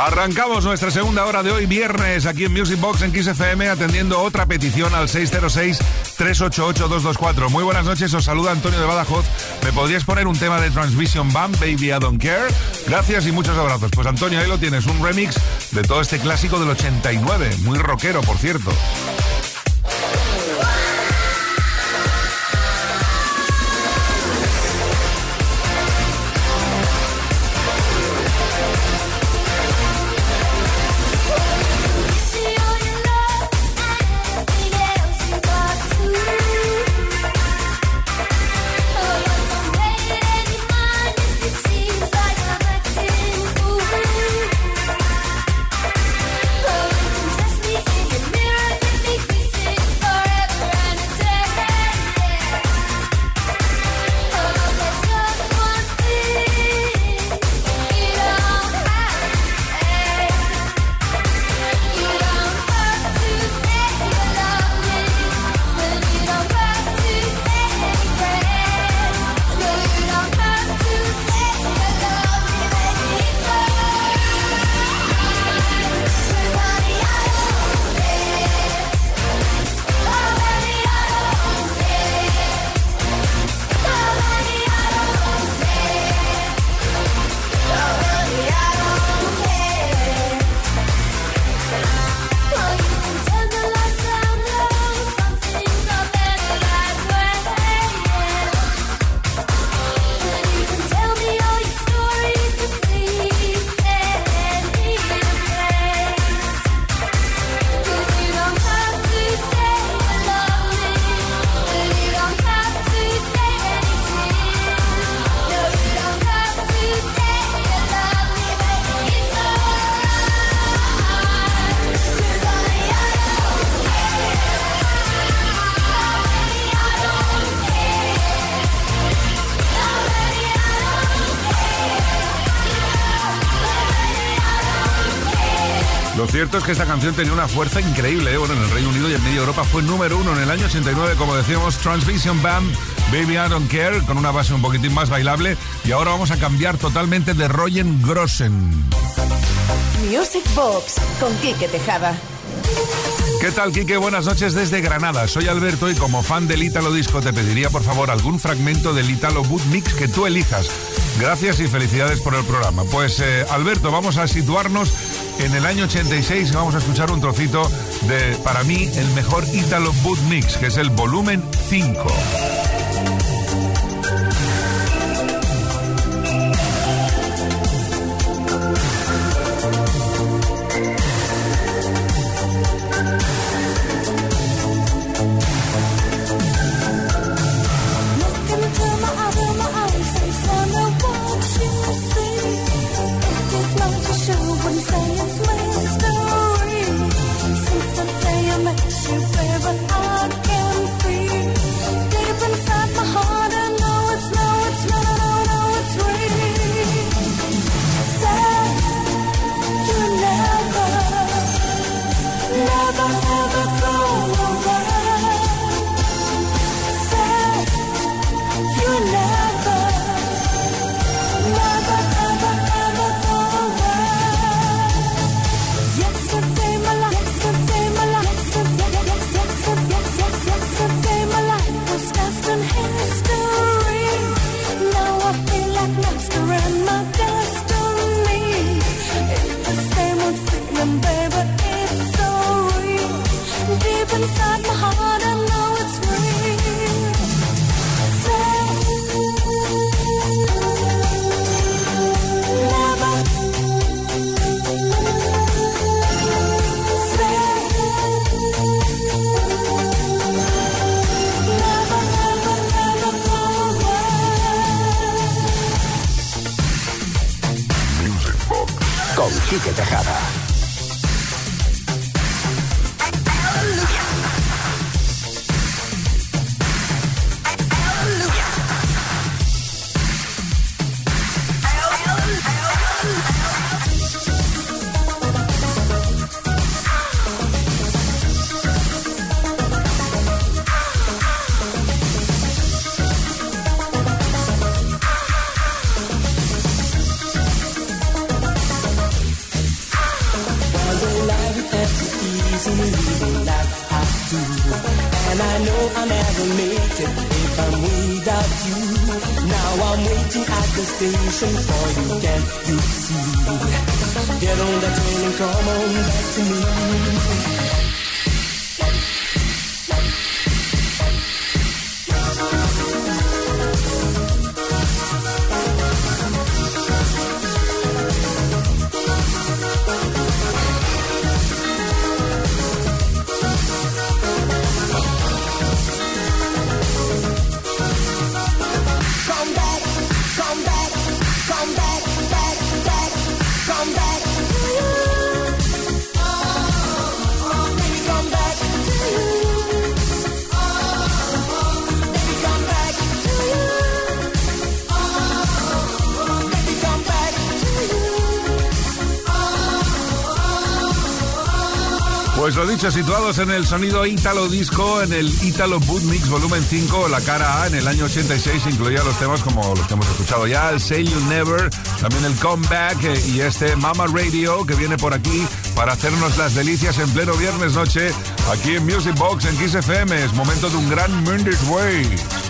Arrancamos nuestra segunda hora de hoy, viernes, aquí en Music Box en XFM, atendiendo otra petición al 606-388-224. Muy buenas noches, os saluda Antonio de Badajoz. ¿Me podrías poner un tema de Transmission Band, Baby I Don't Care? Gracias y muchos abrazos. Pues Antonio, ahí lo tienes, un remix de todo este clásico del 89, muy rockero, por cierto. Cierto es que esta canción tenía una fuerza increíble. ¿eh? Bueno, en el Reino Unido y en medio Europa fue número uno en el año 89, como decíamos, Transvision Band, Baby I Don't Care, con una base un poquitín más bailable. Y ahora vamos a cambiar totalmente de Royen Grossen. Music Box con Quique Tejada. ¿Qué tal, Quique? Buenas noches desde Granada. Soy Alberto y como fan del Italo Disco te pediría por favor algún fragmento del Italo Boot Mix que tú elijas. Gracias y felicidades por el programa. Pues eh, Alberto, vamos a situarnos en el año 86 vamos a escuchar un trocito de, para mí, el mejor Italo Boot Mix, que es el volumen 5. Hallelujah. Station for you, can't you see? Get on the train and come on back to me. Situados en el sonido Italo Disco, en el Italo Boot Mix Volumen 5, la cara A, en el año 86 incluía los temas como los que hemos escuchado ya, el Say You Never, también el Comeback eh, y este Mama Radio que viene por aquí para hacernos las delicias en pleno viernes noche aquí en Music Box en Kiss FM. Es momento de un gran Mendes Way.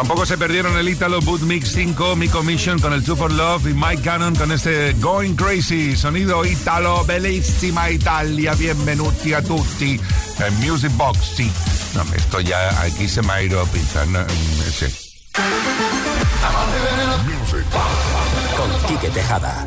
Tampoco se perdieron el Italo Boot Mix 5, Mi Commission con el Two for Love y Mike Cannon con este Going Crazy. Sonido Italo, bellissima Italia, bienvenuti a tutti. En Music Box, sí. No, esto ya aquí se me ha ido a pintar. No, sí. Music. Con Quique Tejada.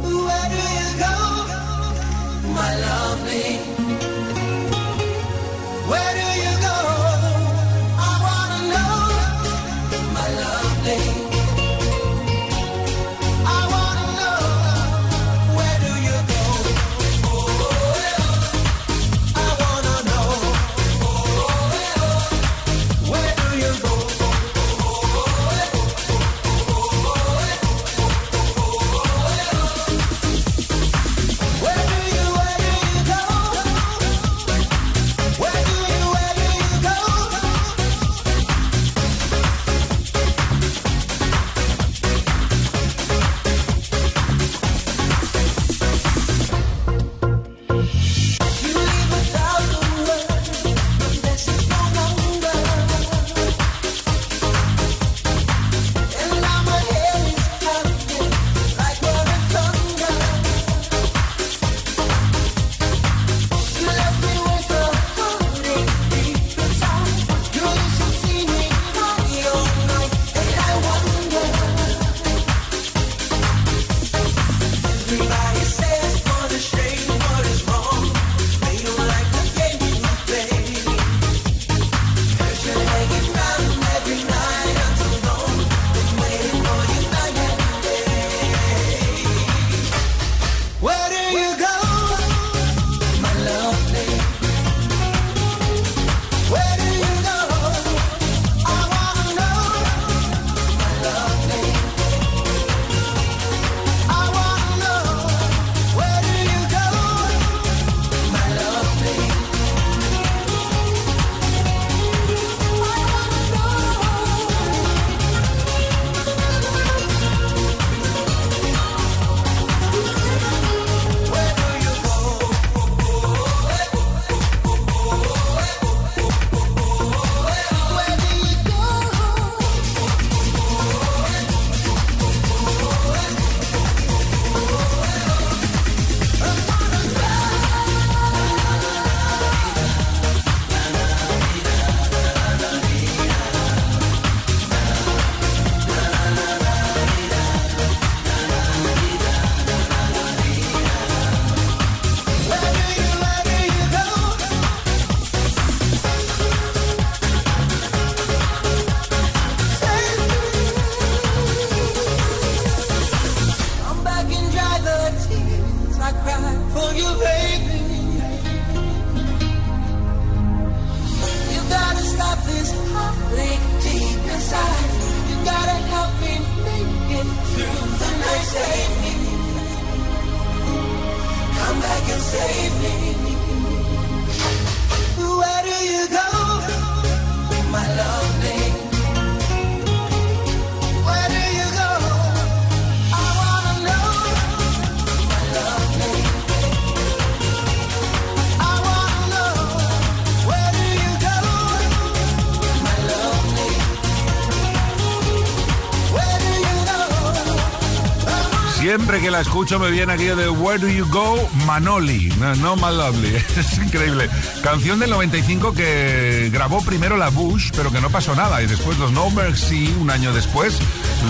Siempre que la escucho me viene aquello de Where Do You Go, Manoli. No, no My Lovely. Es increíble. Canción del 95 que grabó primero la Bush, pero que no pasó nada. Y después los No Mercy, un año después,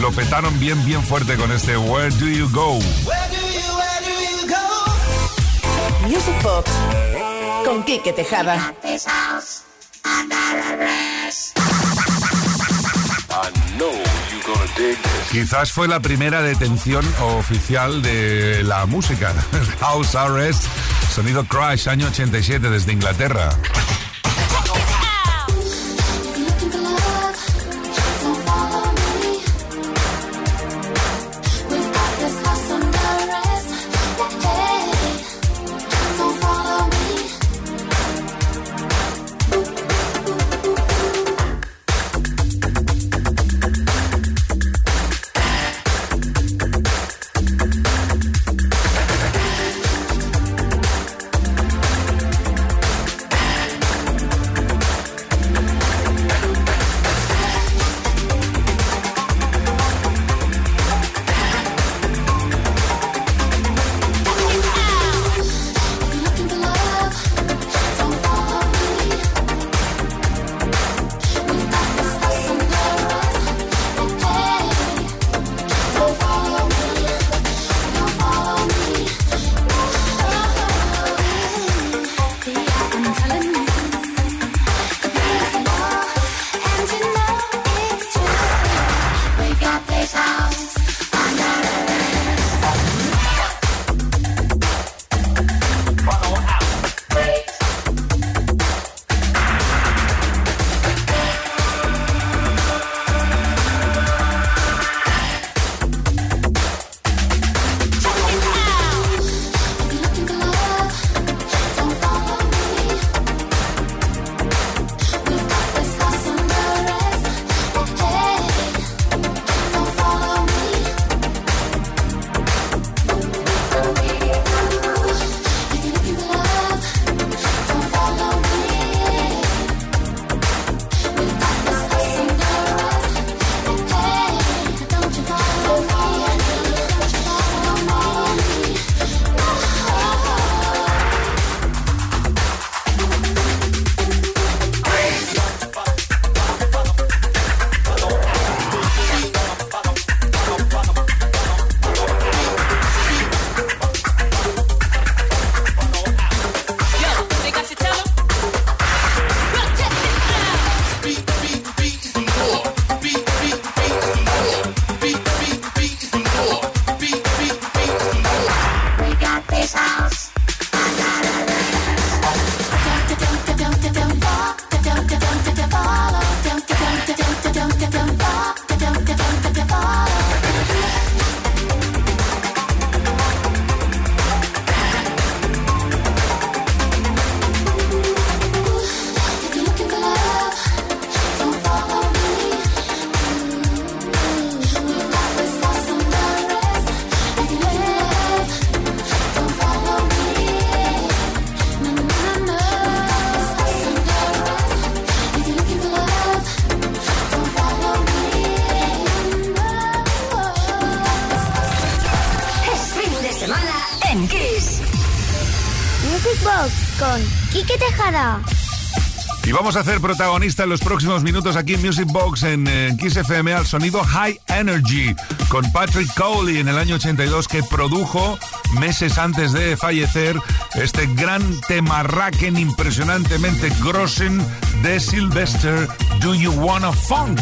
lo petaron bien, bien fuerte con este Where Do You Go. Where do you, where do you go? Music Box con Quique Tejada. I know Quizás fue la primera detención oficial de la música. House Arrest, sonido Crash, año 87 desde Inglaterra. Vamos a hacer protagonista en los próximos minutos aquí en Music Box en eh, Kiss FM al sonido High Energy con Patrick Cowley en el año 82 que produjo meses antes de fallecer este gran tema impresionantemente grossen de Sylvester Do You Wanna Funk.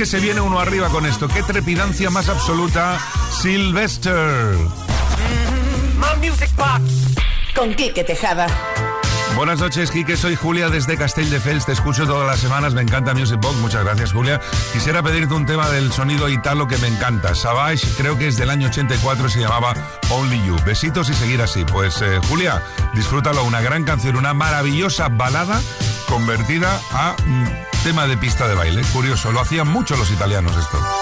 Que se viene uno arriba con esto. Qué trepidancia más absoluta. Sylvester. Con Quique Tejada. Buenas noches, Quique. Soy Julia desde Castelldefels. Te escucho todas las semanas. Me encanta Music Box. Muchas gracias, Julia. Quisiera pedirte un tema del sonido italo que me encanta. Savage, creo que es del año 84 se llamaba Only You. Besitos y seguir así. Pues, eh, Julia, disfrútalo. Una gran canción, una maravillosa balada convertida a mm, tema de pista de baile. Curioso, lo hacían mucho los italianos esto.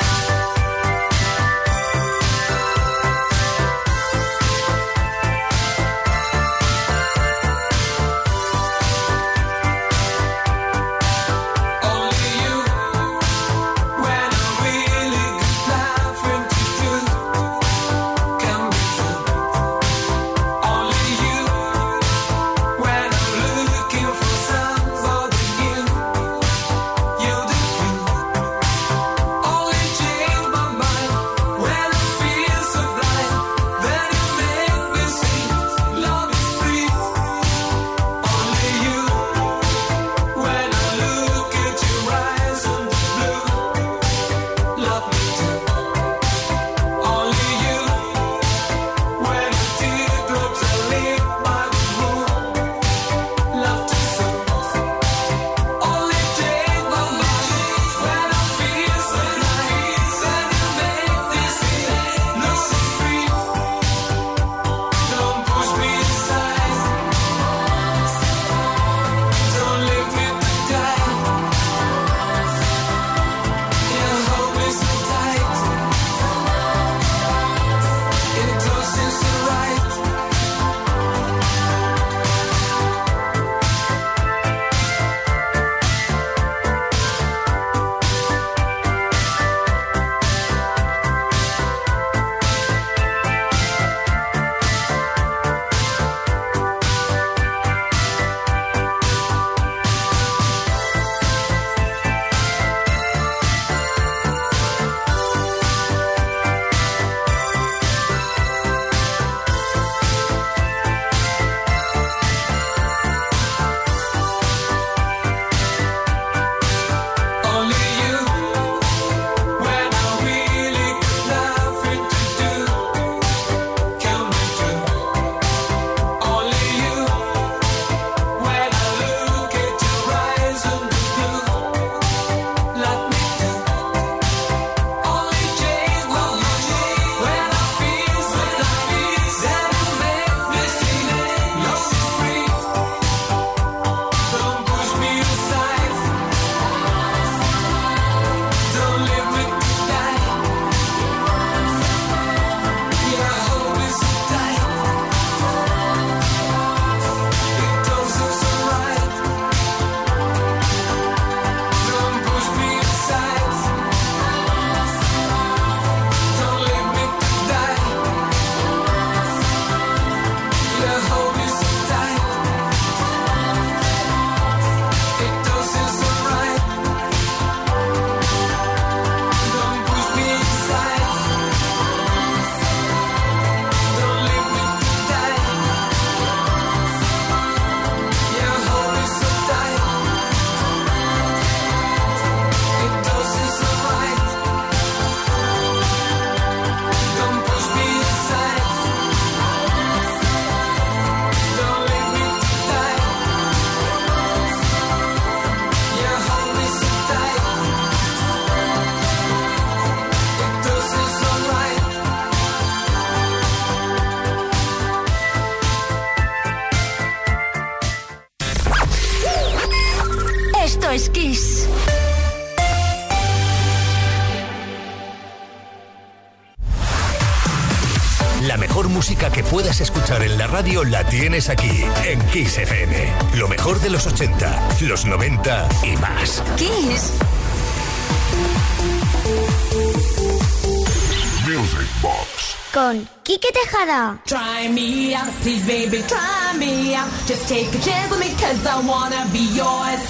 Escuchar en la radio la tienes aquí, en Kiss FM. Lo mejor de los 80, los 90 y más. Kiss. Music Box. Con Quique Tejada. Try me out, please baby, try me out. Just take a chance with me cause I wanna be yours.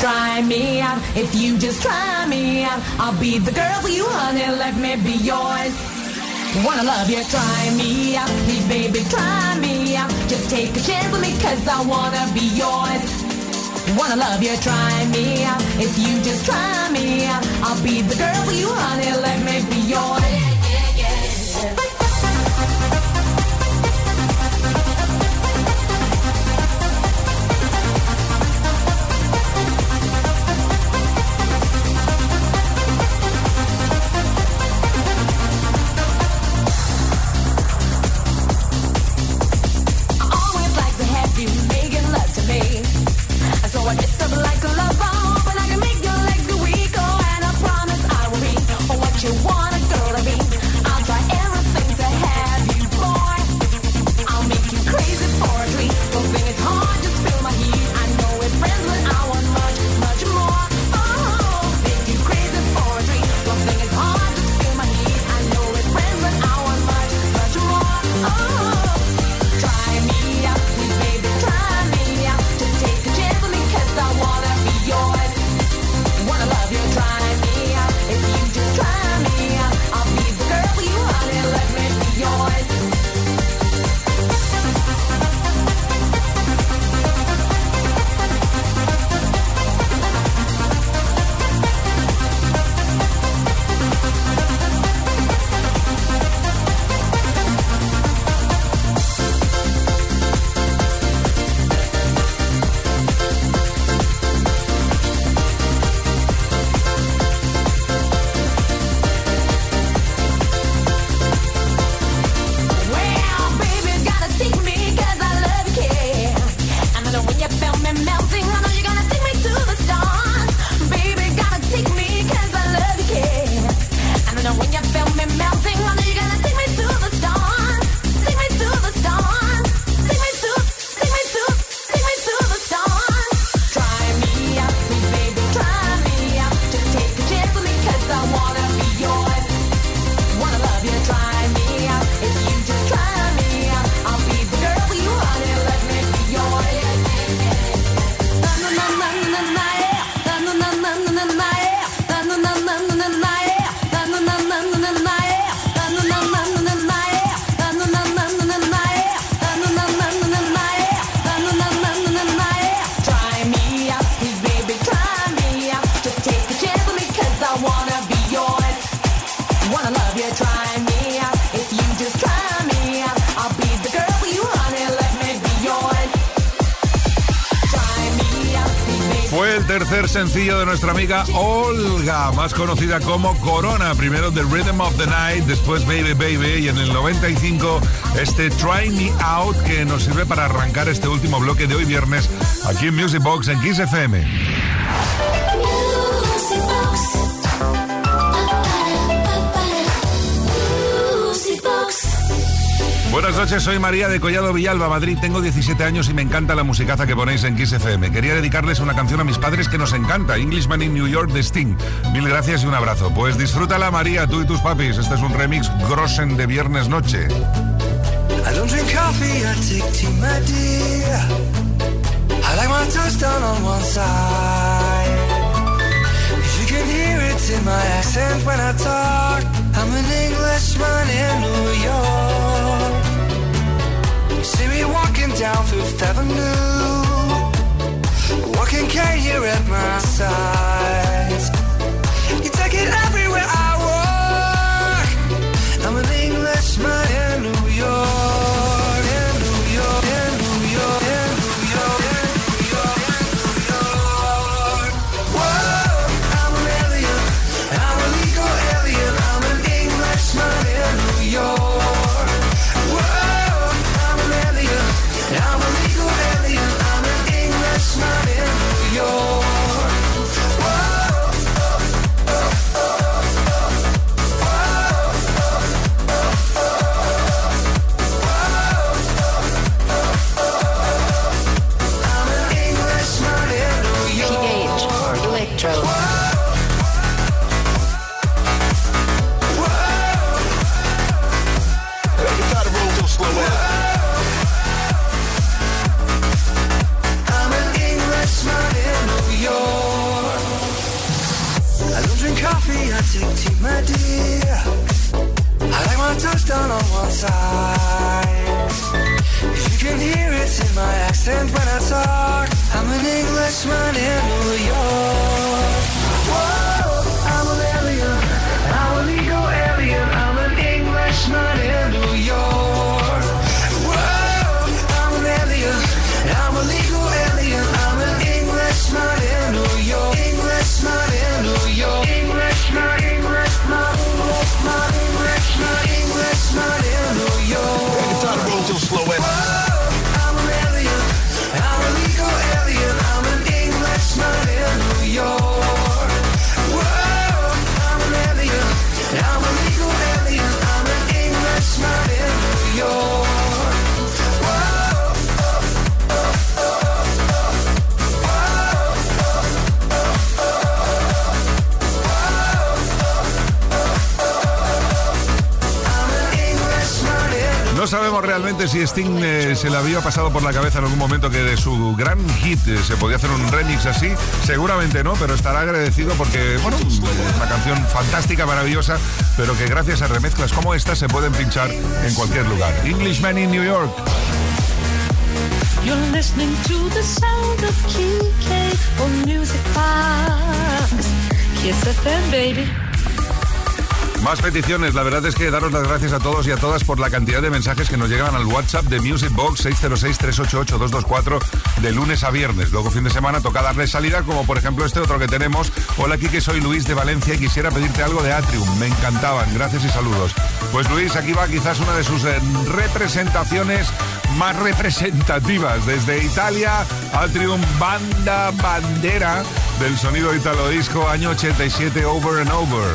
Try me out, if you just try me out, I'll be the girl for you, honey, let me be yours. Wanna love you, try me out. please, baby, try me out. Just take a chance with me, cause I wanna be yours. Wanna love you, try me out. If you just try me out, I'll be the girl for you, honey. Let me be yours. sencillo de nuestra amiga Olga, más conocida como Corona, primero The Rhythm of the Night, después Baby Baby y en el 95 este Try Me Out que nos sirve para arrancar este último bloque de hoy viernes aquí en Music Box en Kiss FM. Buenas noches, soy María de Collado Villalba, Madrid. Tengo 17 años y me encanta la musicaza que ponéis en Kiss FM. Quería dedicarles una canción a mis padres que nos encanta, Englishman in New York de Sting. Mil gracias y un abrazo. Pues disfrútala, María, tú y tus papis. Este es un remix Grossen de viernes noche. I'm an Englishman in New York. See me walking down Fifth Avenue. Walking Kanye at my side. Si Sting eh, se le había pasado por la cabeza en algún momento que de su gran hit eh, se podía hacer un remix así. Seguramente no, pero estará agradecido porque, bueno, una canción fantástica, maravillosa, pero que gracias a remezclas como esta se pueden pinchar en cualquier lugar. Englishman in New York. Más peticiones, la verdad es que daros las gracias a todos y a todas por la cantidad de mensajes que nos llegan al WhatsApp de Music Box 606-388-224 de lunes a viernes. Luego fin de semana toca darle salida, como por ejemplo este otro que tenemos. Hola Kike, soy Luis de Valencia y quisiera pedirte algo de Atrium. Me encantaban, gracias y saludos. Pues Luis, aquí va quizás una de sus eh, representaciones más representativas. Desde Italia, Atrium Banda Bandera del sonido italo disco año 87 Over and Over.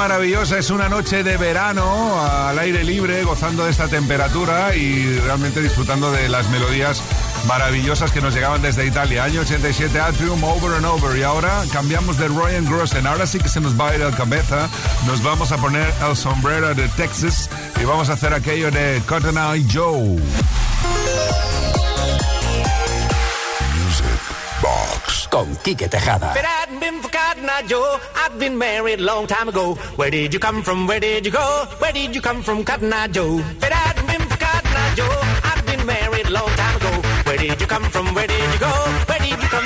maravillosa, es una noche de verano al aire libre, gozando de esta temperatura y realmente disfrutando de las melodías maravillosas que nos llegaban desde Italia. Año 87, Atrium, Over and Over. Y ahora cambiamos de Ryan Grossen. Ahora sí que se nos va a ir la cabeza. Nos vamos a poner el sombrero de Texas y vamos a hacer aquello de Cotton Eye Joe. Music Box con Quique Tejada. G.I. Joe. I've been married a long time ago. Where did you come from? Where did you go? Where did you come from, Cotton Eye Joe? If it hadn't been for Cotton Eye Joe, I've been married a long time ago. Where did you come from? Where did you go? Where did you come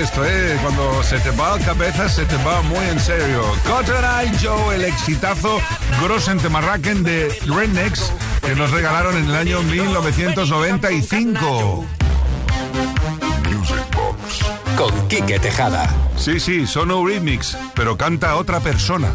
esto, ¿eh? Cuando se te va la cabeza, se te va muy en serio. Cotton Eye Joe, el exitazo Grossen Temarraken de Rednecks, que nos regalaron en el año 1995. Music Box. Con Quique Tejada. Sí, sí, son Eurythmics, pero canta otra persona.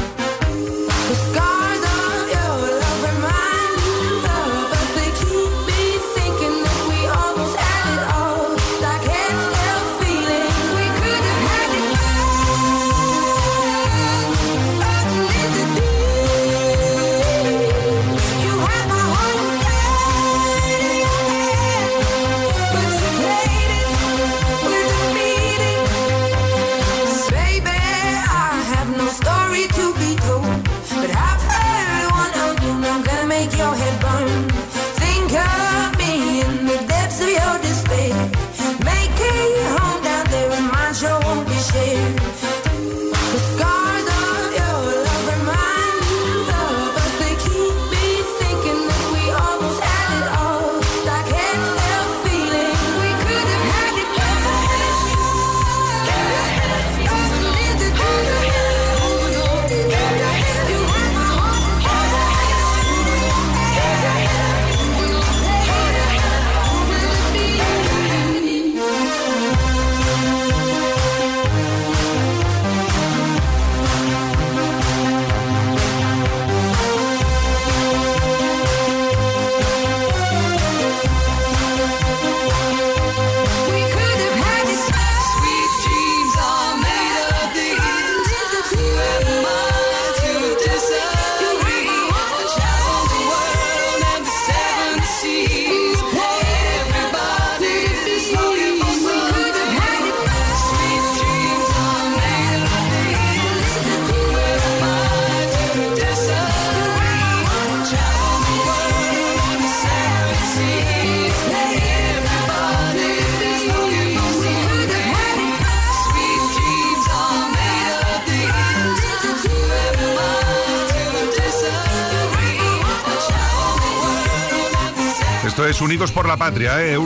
es Unidos por la Patria, ¿eh?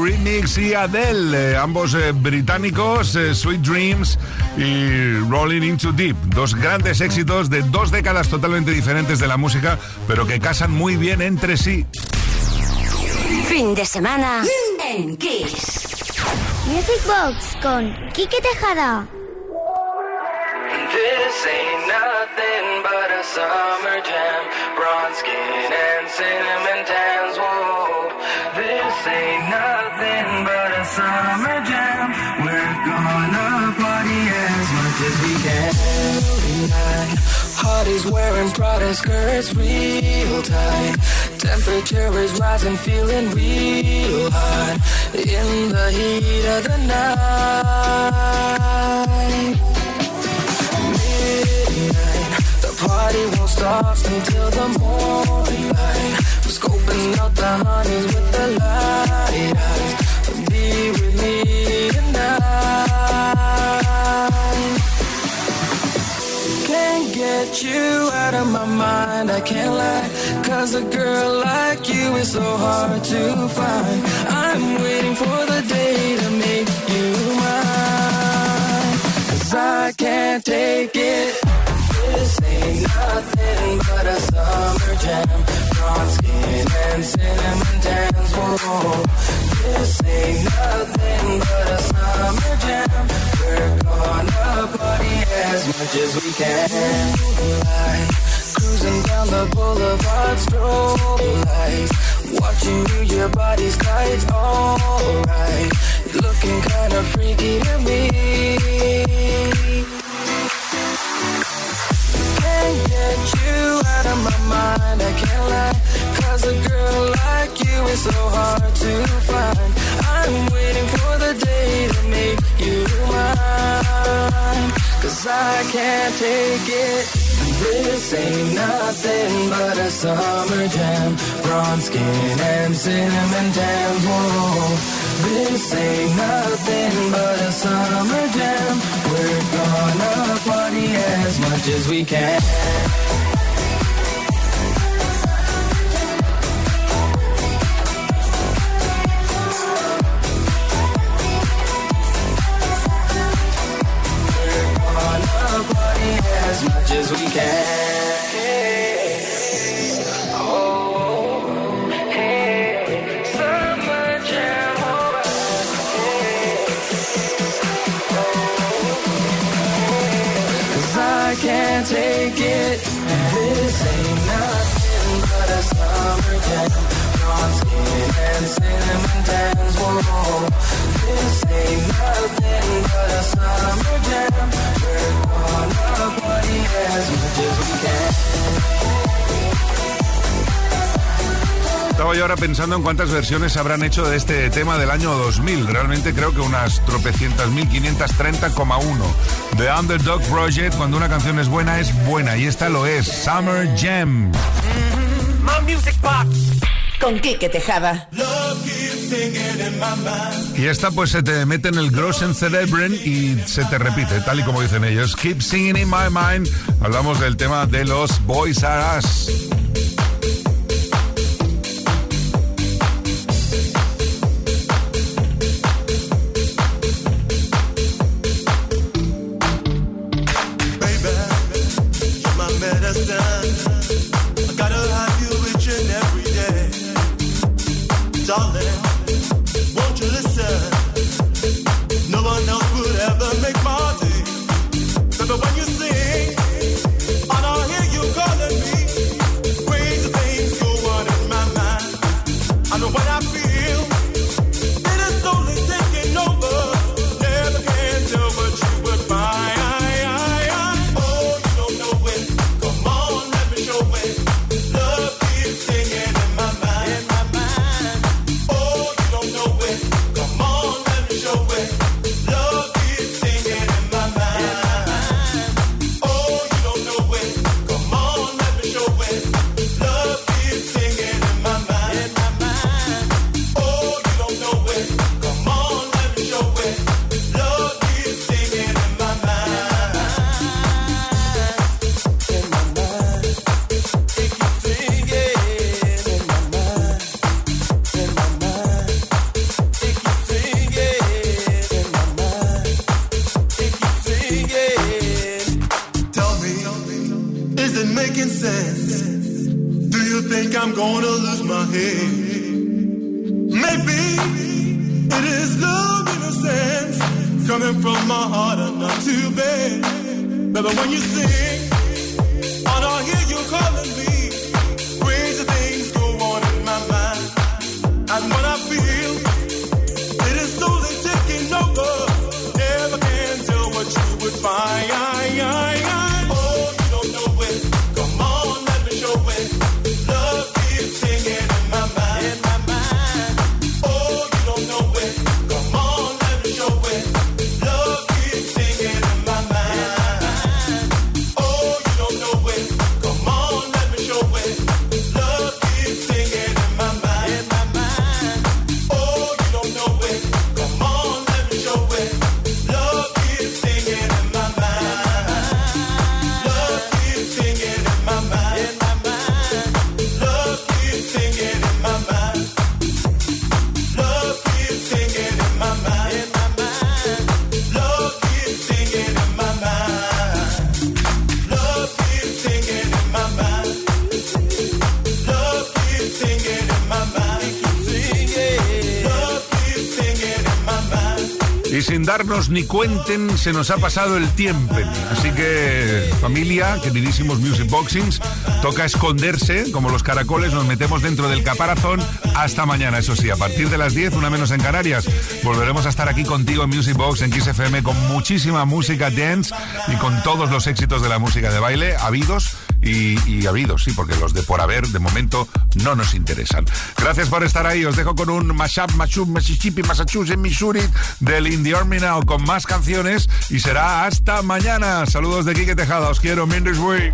Y Adele, eh, ambos eh, británicos, eh, Sweet Dreams y Rolling Into Deep. Dos grandes éxitos de dos décadas totalmente diferentes de la música, pero que casan muy bien entre sí. Fin de semana en Kiss. Music Box con Quique Tejada. This ain't nothing but a summer jam. Tonight. Hotties wearing Prada skirts real tight. Temperature is rising, feeling real hot. In the heat of the night midnight. The party won't stop until the morning light. Scoping out the honeys with the light my mind, I can't lie. Cause a girl like you is so hard to find. I'm waiting for the day to make you mine. Cause I can't take it. This ain't nothing but a summer jam. Bronze skin and cinnamon tans. Whoa. This ain't nothing but a summer jam. We're gonna party as much as we can. Cruising down the boulevard, strobe lights. Watching you, your body's tight, alright. Looking kinda freaky to me. Can't get you out of my mind, I can't lie. Cause a girl like you is so hard to find. I'm waiting for the day to make you mine. Cause I can't take it. This ain't nothing but a summer jam. Bronze skin and cinnamon tans. Whoa. This ain't nothing but a summer jam. We're gonna party as much as we can. As we can. Oh, hey, summer jam. Cause I can't take it. This ain't nothing but a summer jam. Skin and cinnamon tans. Whoa. This ain't nothing but a summer jam. Estaba yo ahora pensando en cuántas versiones habrán hecho de este tema del año 2000. Realmente creo que unas tropecientas mil, 530,1. The Underdog Project, cuando una canción es buena, es buena. Y esta lo es. Summer Jam. My music box. Con Quique Tejada. Y esta pues se te mete en el Grossen Cerebren y se te repite, tal y como dicen ellos. Keep singing in my mind. Hablamos del tema de los Boys Are Us. It is love in a sense coming from my heart and not too bad. Baby, when you sing, Darnos ni cuenten, se nos ha pasado el tiempo. Así que, familia, queridísimos Music Boxings, toca esconderse, como los caracoles, nos metemos dentro del caparazón. Hasta mañana, eso sí, a partir de las 10, una menos en Canarias, volveremos a estar aquí contigo en Music Box, en Kiss FM, con muchísima música dance y con todos los éxitos de la música de baile, habidos y, habidos, sí, porque los de por haber, de momento, no nos interesan. Gracias por estar ahí, os dejo con un mashup, mashup, Mississippi, Massachusetts, Missouri, del In the Army Now, con más canciones y será hasta mañana. Saludos de Quique Tejada, os quiero, Minders Week.